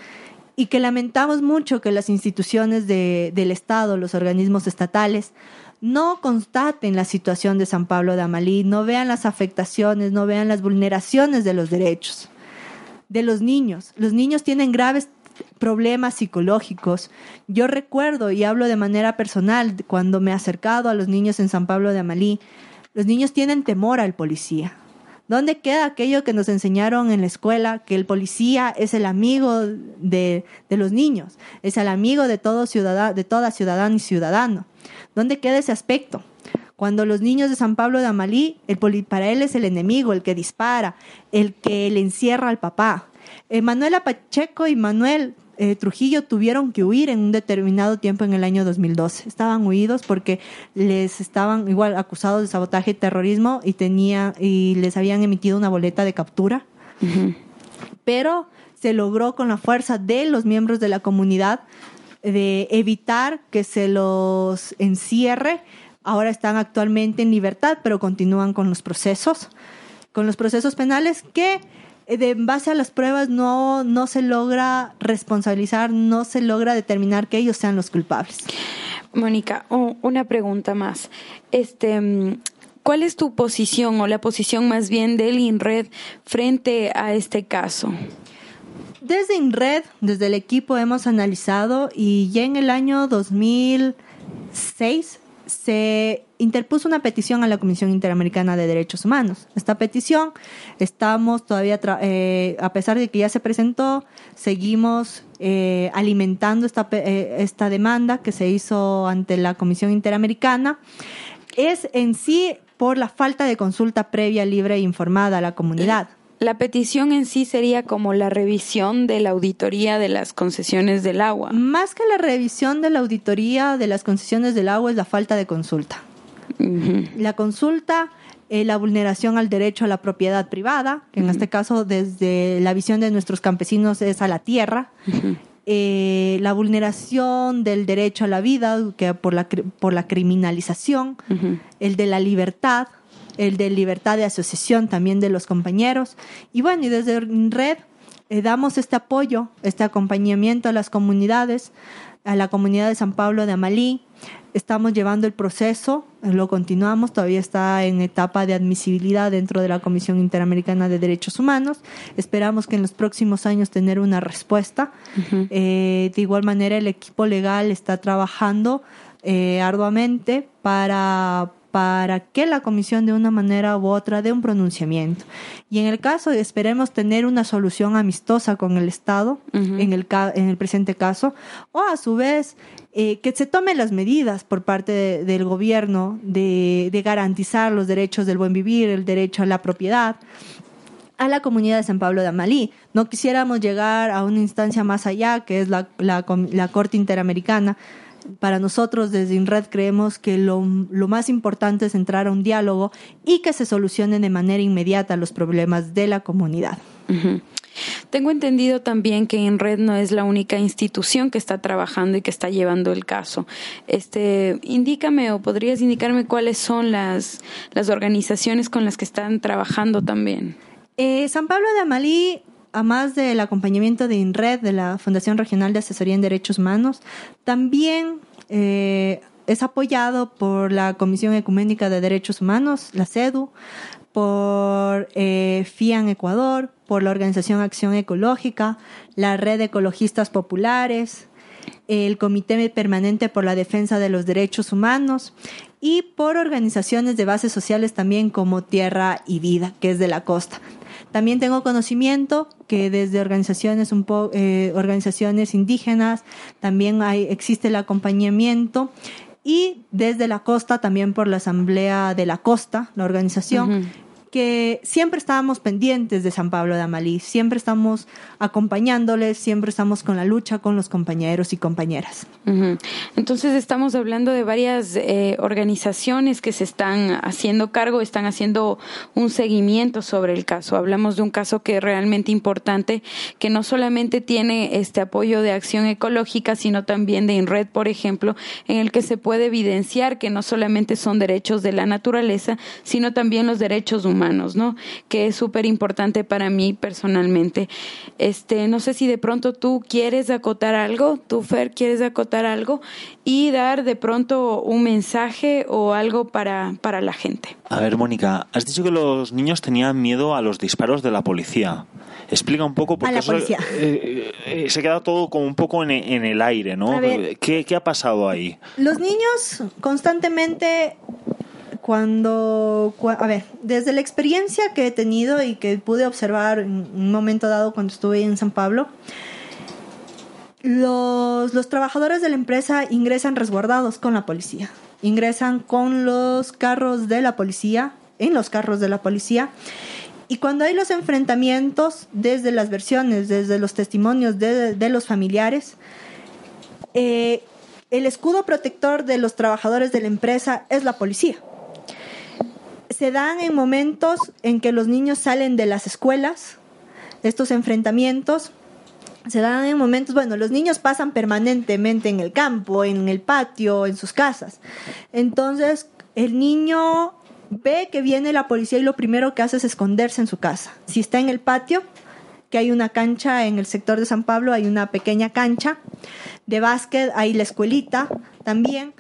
y que lamentamos mucho que las instituciones del Estado, los organismos estatales, no constaten la situación de San Pablo de Amalí, no vean las afectaciones, no vean las vulneraciones de los derechos de los niños. Los niños tienen graves problemas psicológicos. Yo recuerdo y hablo de manera personal cuando me he acercado a los niños en San Pablo de Amalí, los niños tienen temor al policía. ¿Dónde queda aquello que nos enseñaron en la escuela, que el policía es el amigo de, los niños, es el amigo de todo de toda ciudadana y ciudadano? ¿Dónde queda ese aspecto? Cuando los niños de San Pablo de Amalí, el para él es el enemigo, el que dispara, el que le encierra al papá. Manuela Pacheco y Manuel eh, Trujillo tuvieron que huir en un determinado tiempo en el año 2012. Estaban huidos porque les estaban igual acusados de sabotaje y terrorismo y tenía y les habían emitido una boleta de captura. Pero se logró con la fuerza de los miembros de la comunidad de evitar que se los encierre. Ahora están actualmente en libertad, pero continúan con los procesos, con los procesos penales que de en base a las pruebas no, no se logra responsabilizar, no se logra determinar que ellos sean los culpables. Mónica, una pregunta más. Este, mm, ¿Cuál es tu posición o la posición más bien del INRED frente a este caso? Desde INRED, desde el equipo hemos analizado y ya en el año 2006 se interpuso una petición a la Comisión Interamericana de Derechos Humanos. Esta petición, estamos todavía, eh, a pesar de que ya se presentó, seguimos eh, alimentando esta, eh, esta demanda que se hizo ante la Comisión Interamericana. Es en sí por la falta de consulta previa, libre e informada a la comunidad. La petición en sí sería como la revisión de la auditoría de las concesiones del agua. Más que la revisión de la auditoría de las concesiones del agua es la falta de consulta. La consulta, eh, la vulneración al derecho a la propiedad privada, que en este caso desde la visión de nuestros campesinos es a la tierra. Eh, la vulneración del derecho a la vida, que por la, por la criminalización, el de la libertad, el de libertad de asociación también de los compañeros. Y bueno, y desde Red eh, damos este apoyo, este acompañamiento a las comunidades, a la comunidad de San Pablo de Amalí. Estamos llevando el proceso, lo continuamos, todavía está en etapa de admisibilidad dentro de la Comisión Interamericana de Derechos Humanos. Esperamos que en los próximos años tener una respuesta. Eh, de igual manera, el equipo legal está trabajando eh, arduamente para para que la comisión de una manera u otra dé un pronunciamiento. Y en el caso, esperemos tener una solución amistosa con el Estado, en, el, en el presente caso, o a su vez eh, que se tomen las medidas por parte del gobierno de, de garantizar los derechos del buen vivir, el derecho a la propiedad a la comunidad de San Pablo de Amalí. No quisiéramos llegar a una instancia más allá, que es la, la, la Corte Interamericana, para nosotros desde INRED creemos que lo, más importante es entrar a un diálogo y que se solucionen de manera inmediata los problemas de la comunidad. Tengo entendido también que INRED no es la única institución que está trabajando y que está llevando el caso. Este, indícame o podrías indicarme cuáles son las, las organizaciones con las que están trabajando también. Eh, San Pablo de Amalí a más del acompañamiento de INRED, de la Fundación Regional de Asesoría en Derechos Humanos, también eh, es apoyado por la Comisión Ecuménica de Derechos Humanos, la CEDU, por eh, FIAN Ecuador, por la Organización Acción Ecológica, la Red de Ecologistas Populares, el Comité Permanente por la Defensa de los Derechos Humanos y por organizaciones de bases sociales también como Tierra y Vida, que es de la costa. También tengo conocimiento que desde organizaciones, un eh, organizaciones indígenas también hay, existe el acompañamiento y desde la costa también por la Asamblea de la Costa, la organización, que siempre estábamos pendientes de San Pablo de Amalí, siempre estamos acompañándoles, siempre estamos con la lucha con los compañeros y compañeras. Entonces estamos hablando de varias eh, organizaciones que se están haciendo cargo, están haciendo un seguimiento sobre el caso. Hablamos de un caso que es realmente importante, que no solamente tiene este apoyo de acción ecológica, sino también de INRED, por ejemplo, en el que se puede evidenciar que no solamente son derechos de la naturaleza, sino también los derechos humanos ¿no? Que es súper importante para mí personalmente. Este, no sé si de pronto tú quieres acotar algo, tú Fer quieres acotar algo y dar de pronto un mensaje o algo para, para la gente. A ver, Mónica, has dicho que los niños tenían miedo a los disparos de la policía. Explica un poco porque eh, eh, eh, se queda todo como un poco en, en el aire, ¿no? ¿Qué, ¿Qué ha pasado ahí? Los niños constantemente cuando, a ver, desde la experiencia que he tenido y que pude observar en un momento dado cuando estuve en San Pablo, los, los trabajadores de la empresa ingresan resguardados con la policía, ingresan con los carros de la policía, en los carros de la policía, y cuando hay los enfrentamientos, desde las versiones, desde los testimonios de, los familiares, eh, el escudo protector de los trabajadores de la empresa es la policía. Se dan en momentos en que los niños salen de las escuelas, estos enfrentamientos, se dan en momentos, bueno, los niños pasan permanentemente en el campo, en el patio, en sus casas. Entonces, el niño ve que viene la policía y lo primero que hace es esconderse en su casa. Si está en el patio, que hay una cancha en el sector de San Pablo, hay una pequeña cancha de básquet, hay la escuelita también.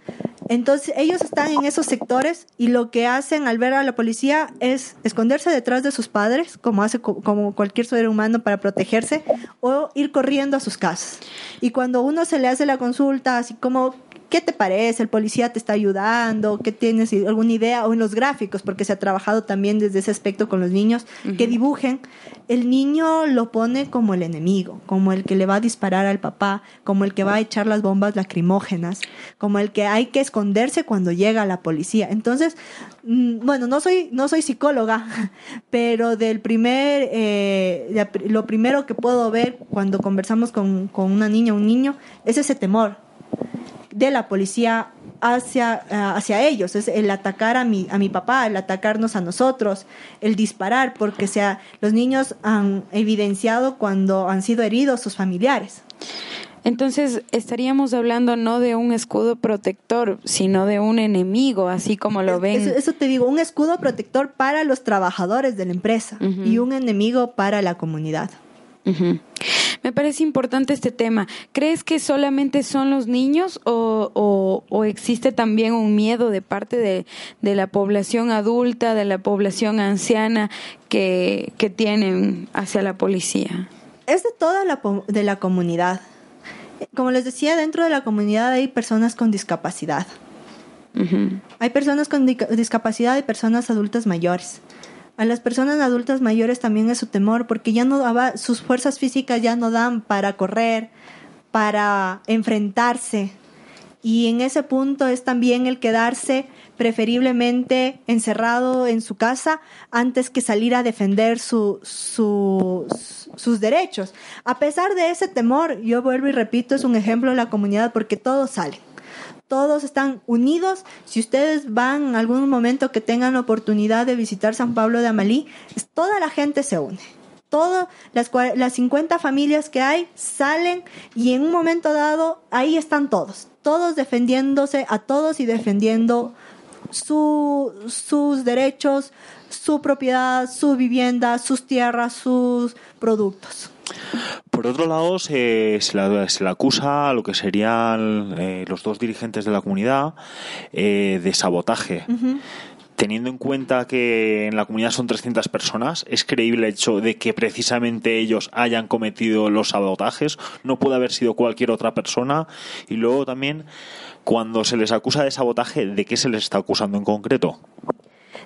Entonces ellos están en esos sectores y lo que hacen al ver a la policía es esconderse detrás de sus padres, como hace como cualquier ser humano para protegerse, o ir corriendo a sus casas. Y cuando uno se le hace la consulta, así como ¿Qué te parece? ¿El policía te está ayudando? ¿Qué tienes alguna idea? O en los gráficos, porque se ha trabajado también desde ese aspecto con los niños, que dibujen. El niño lo pone como el enemigo, como el que le va a disparar al papá, como el que va a echar las bombas lacrimógenas, como el que hay que esconderse cuando llega la policía. Entonces, mm, bueno, no soy, no soy psicóloga, pero del primer, eh, lo primero que puedo ver cuando conversamos con, con una niña o un niño es ese temor de la policía hacia, eh, hacia ellos, es el atacar a mi, a mi papá, el atacarnos a nosotros, el disparar, porque sea, los niños han evidenciado cuando han sido heridos sus familiares. Entonces estaríamos hablando no de un escudo protector, sino de un enemigo, así como lo ven. Eso, te digo, un escudo protector para los trabajadores de la empresa y un enemigo para la comunidad. Me parece importante este tema. ¿Crees que solamente son los niños o, existe también un miedo de parte de, la población adulta, de la población anciana que, tienen hacia la policía? Es de toda la, de la comunidad. Como les decía, dentro de la comunidad hay personas con discapacidad. Hay personas con discapacidad y personas adultas mayores. A las personas adultas mayores también es su temor porque ya no sus fuerzas físicas ya no dan para correr, para enfrentarse. Y en ese punto es también el quedarse preferiblemente encerrado en su casa antes que salir a defender su, sus derechos. A pesar de ese temor, yo vuelvo y repito, es un ejemplo de la comunidad porque todos salen todos están unidos. Si ustedes van en algún momento que tengan la oportunidad de visitar San Pablo de Amalí, toda la gente se une. Todas las, las 50 familias que hay salen y en un momento dado ahí están todos, todos defendiéndose a todos y defendiendo sus derechos, su propiedad, su vivienda, sus tierras, sus productos. Por otro lado, se, se, le, acusa a lo que serían eh, los dos dirigentes de la comunidad eh, de sabotaje. Teniendo en cuenta que en la comunidad son 300 personas, ¿es creíble el hecho de que precisamente ellos hayan cometido los sabotajes? No puede haber sido cualquier otra persona. Y luego también, cuando se les acusa de sabotaje, ¿de qué se les está acusando en concreto?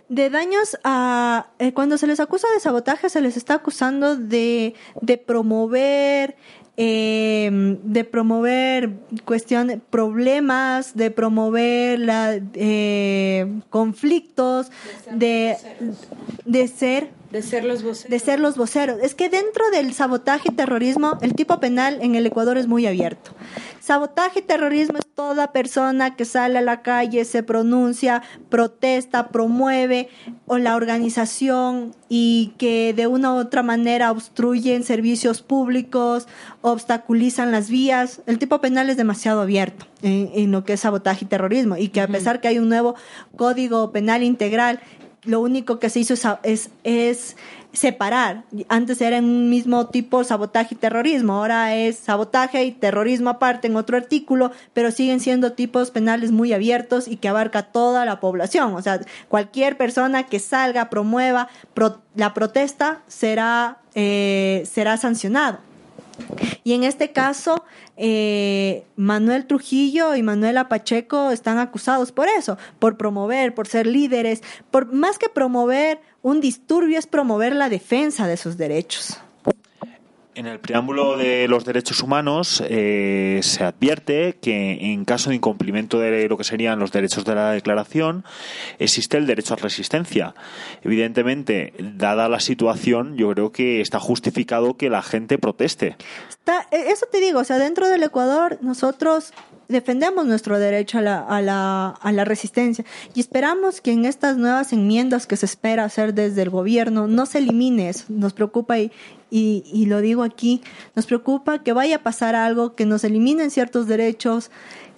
De daños a... Eh, cuando se les acusa de sabotaje, se les está acusando de, de promover... Eh, de promover cuestiones, problemas, de promover la, eh, conflictos, de, de ser de ser los voceros. De ser los voceros. Es que dentro del sabotaje y terrorismo, el tipo penal en el Ecuador es muy abierto. Sabotaje y terrorismo es toda persona que sale a la calle, se pronuncia, protesta, promueve o la organización y que de una u otra manera obstruyen servicios públicos, obstaculizan las vías. El tipo penal es demasiado abierto en, lo que es sabotaje y terrorismo y que a pesar que hay un nuevo código penal integral lo único que se hizo es, es, separar. Antes era un mismo tipo sabotaje y terrorismo, ahora es sabotaje y terrorismo aparte en otro artículo, pero siguen siendo tipos penales muy abiertos y que abarca toda la población. O sea, cualquier persona que salga, promueva la protesta será, eh, será sancionado. Y en este caso, eh, Manuel Trujillo y Manuela Pacheco están acusados por eso, por promover, por ser líderes, por más que promover un disturbio es promover la defensa de sus derechos. En el preámbulo de los derechos humanos eh, se advierte que en caso de incumplimiento de lo que serían los derechos de la declaración existe el derecho a resistencia. Evidentemente, dada la situación, yo creo que está justificado que la gente proteste. Eh, eso te digo, o sea, dentro del Ecuador nosotros defendemos nuestro derecho a la, a, la, a la resistencia y esperamos que en estas nuevas enmiendas que se espera hacer desde el gobierno no se elimine eso. Nos preocupa y, y, lo digo aquí, nos preocupa que vaya a pasar algo, que nos eliminen ciertos derechos,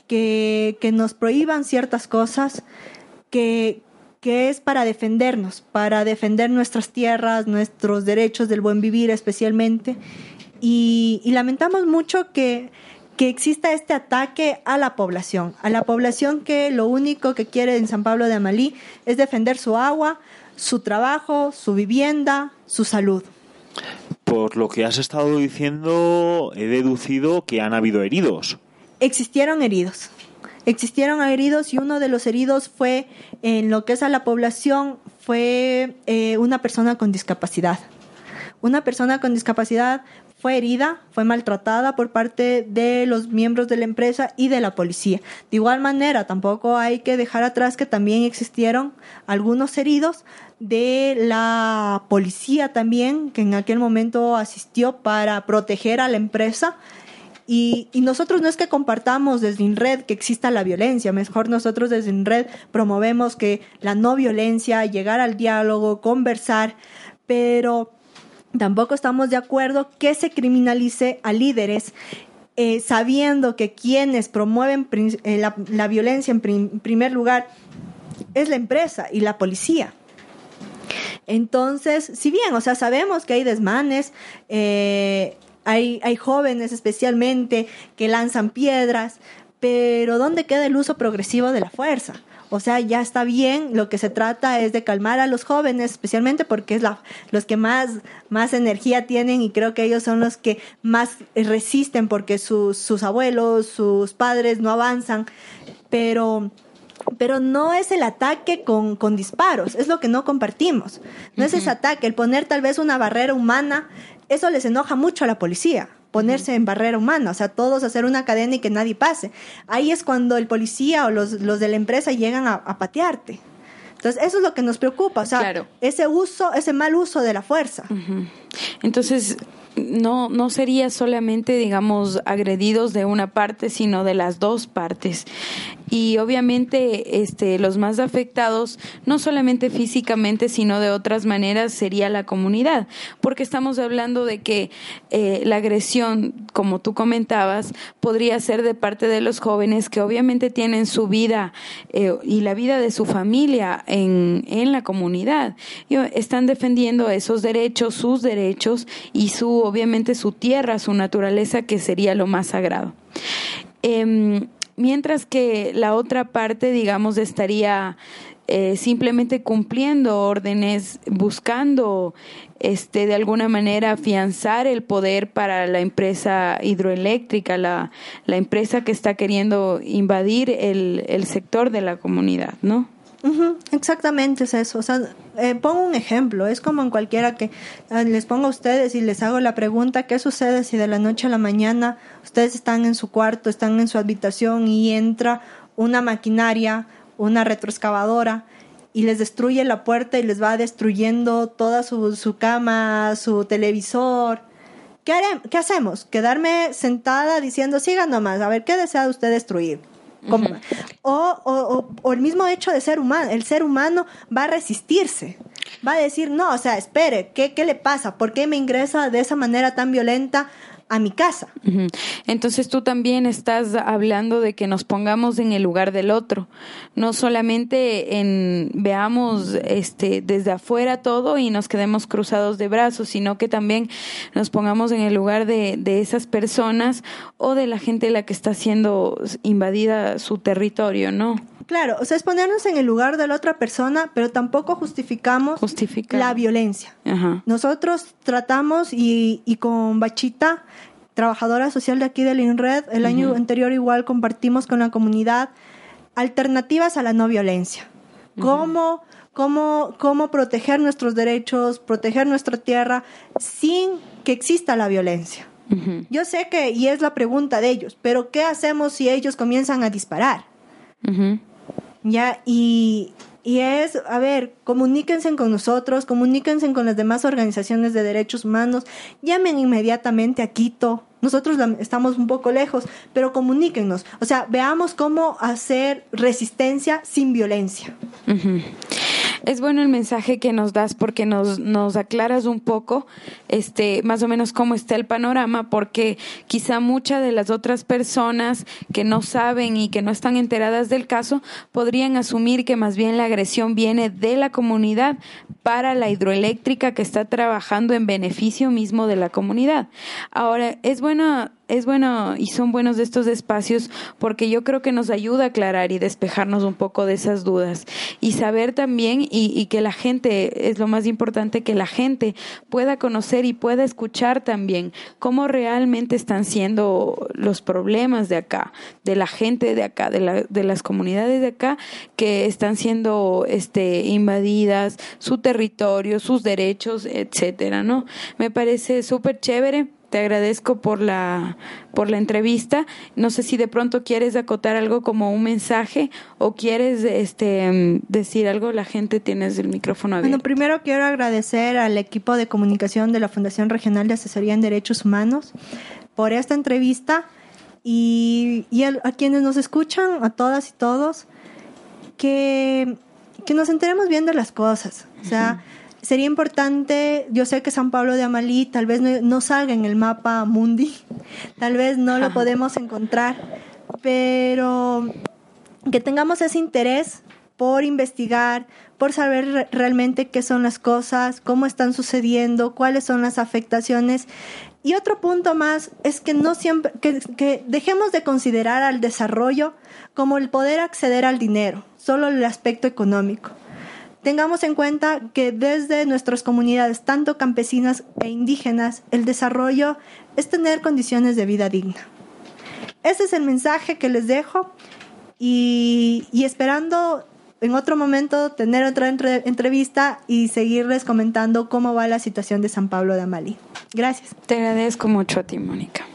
que, que nos prohíban ciertas cosas, que, que es para defendernos, para defender nuestras tierras, nuestros derechos del buen vivir especialmente. Y, y lamentamos mucho que, que exista este ataque a la población, a la población que lo único que quiere en San Pablo de Amalí es defender su agua, su trabajo, su vivienda, su salud. Por lo que has estado diciendo, he deducido que han habido heridos. Existieron heridos. Existieron heridos y uno de los heridos fue, en lo que es a la población, fue eh, una persona con discapacidad. Una persona con discapacidad fue herida, fue maltratada por parte de los miembros de la empresa y de la policía. De igual manera, tampoco hay que dejar atrás que también existieron algunos heridos, de la policía también, que en aquel momento asistió para proteger a la empresa. Y, nosotros no es que compartamos desde INRED que exista la violencia, mejor nosotros desde INRED promovemos que la no violencia, llegar al diálogo, conversar, pero tampoco estamos de acuerdo que se criminalice a líderes eh, sabiendo que quienes promueven eh, la, violencia en primer lugar es la empresa y la policía. Entonces, si bien, o sea, sabemos que hay desmanes, eh, hay, hay jóvenes especialmente que lanzan piedras, pero ¿dónde queda el uso progresivo de la fuerza? O sea, ya está bien, lo que se trata es de calmar a los jóvenes, especialmente porque es la, los que más, más energía tienen y creo que ellos son los que más resisten porque sus, sus abuelos, sus padres no avanzan, pero pero no es el ataque con, con, disparos, es lo que no compartimos. No es ese ataque, el poner tal vez una barrera humana, eso les enoja mucho a la policía, ponerse en barrera humana, o sea, todos hacer una cadena y que nadie pase. Ahí es cuando el policía o los, los de la empresa llegan a, patearte. Entonces, eso es lo que nos preocupa, o sea, ese uso, ese mal uso de la fuerza. Entonces, no, no sería solamente, digamos, agredidos de una parte, sino de las dos partes y obviamente este los más afectados no solamente físicamente sino de otras maneras sería la comunidad porque estamos hablando de que eh, la agresión como tú comentabas podría ser de parte de los jóvenes que obviamente tienen su vida eh, y la vida de su familia en, en la comunidad. Y están defendiendo esos derechos sus derechos y su obviamente su tierra su naturaleza que sería lo más sagrado. Eh, mientras que la otra parte, digamos, estaría eh, simplemente cumpliendo órdenes, buscando este, de alguna manera afianzar el poder para la empresa hidroeléctrica, la, la empresa que está queriendo invadir el, el sector de la comunidad, ¿no? Exactamente es eso. O sea, eh, pongo un ejemplo. Es como en cualquiera que eh, les pongo a ustedes y les hago la pregunta, ¿qué sucede si de la noche a la mañana ustedes están en su cuarto, están en su habitación y entra una maquinaria, una retroexcavadora y les destruye la puerta y les va destruyendo toda su, su cama, su televisor? ¿Qué, haré, ¿Qué hacemos? ¿Quedarme sentada diciendo, sigan nomás, a ver, ¿qué desea usted destruir? O, o, el mismo hecho de ser humano, el ser humano va a resistirse, va a decir, no, o sea, espere, ¿qué, qué le pasa? ¿Por qué me ingresa de esa manera tan violenta a mi casa. Entonces tú también estás hablando de que nos pongamos en el lugar del otro, no solamente en veamos este desde afuera todo y nos quedemos cruzados de brazos, sino que también nos pongamos en el lugar de, de esas personas o de la gente la que está siendo invadida su territorio, ¿no? Claro, o sea, es ponernos en el lugar de la otra persona, pero tampoco justificamos la violencia. Nosotros tratamos y, y con Bachita trabajadora social de aquí del INRED. El año anterior igual compartimos con la comunidad alternativas a la no violencia. ¿Cómo, cómo, cómo proteger nuestros derechos, proteger nuestra tierra sin que exista la violencia? Yo sé que, y es la pregunta de ellos, pero ¿qué hacemos si ellos comienzan a disparar? Ya, y, y es, a ver, comuníquense con nosotros, comuníquense con las demás organizaciones de derechos humanos, llamen inmediatamente a Quito. Nosotros estamos un poco lejos, pero comuníquennos. O sea, veamos cómo hacer resistencia sin violencia. Es bueno el mensaje que nos das porque nos, nos aclaras un poco, este, más o menos cómo está el panorama, porque quizá muchas de las otras personas que no saben y que no están enteradas del caso podrían asumir que más bien la agresión viene de la comunidad para la hidroeléctrica que está trabajando en beneficio mismo de la comunidad. Ahora, es bueno es bueno y son buenos estos espacios porque yo creo que nos ayuda a aclarar y despejarnos un poco de esas dudas y saber también y, que la gente, es lo más importante, que la gente pueda conocer y pueda escuchar también cómo realmente están siendo los problemas de acá, de la gente de acá, de, la, de las comunidades de acá que están siendo este, invadidas, su territorio, sus derechos, etcétera, ¿no? Me parece súper chévere te agradezco por la, por la entrevista. No sé si de pronto quieres acotar algo como un mensaje o quieres este, decir algo. La gente tienes el micrófono abierto. Bueno, primero quiero agradecer al equipo de comunicación de la Fundación Regional de Asesoría en Derechos Humanos por esta entrevista y, a, quienes nos escuchan, a todas y todos, que, que nos enteremos bien de las cosas. O sea, sería importante, yo sé que San Pablo de Amalí tal vez no, salga en el mapa mundi, tal vez no lo podemos encontrar, pero que tengamos ese interés por investigar, por saber realmente qué son las cosas, cómo están sucediendo, cuáles son las afectaciones. Y otro punto más es que no siempre, que, que dejemos de considerar al desarrollo como el poder acceder al dinero, solo el aspecto económico Tengamos en cuenta que desde nuestras comunidades, tanto campesinas e indígenas, el desarrollo es tener condiciones de vida digna. Ese es el mensaje que les dejo y, esperando en otro momento tener otra entrevista y seguirles comentando cómo va la situación de San Pablo de Amalí. Gracias. Te agradezco mucho a ti, Mónica.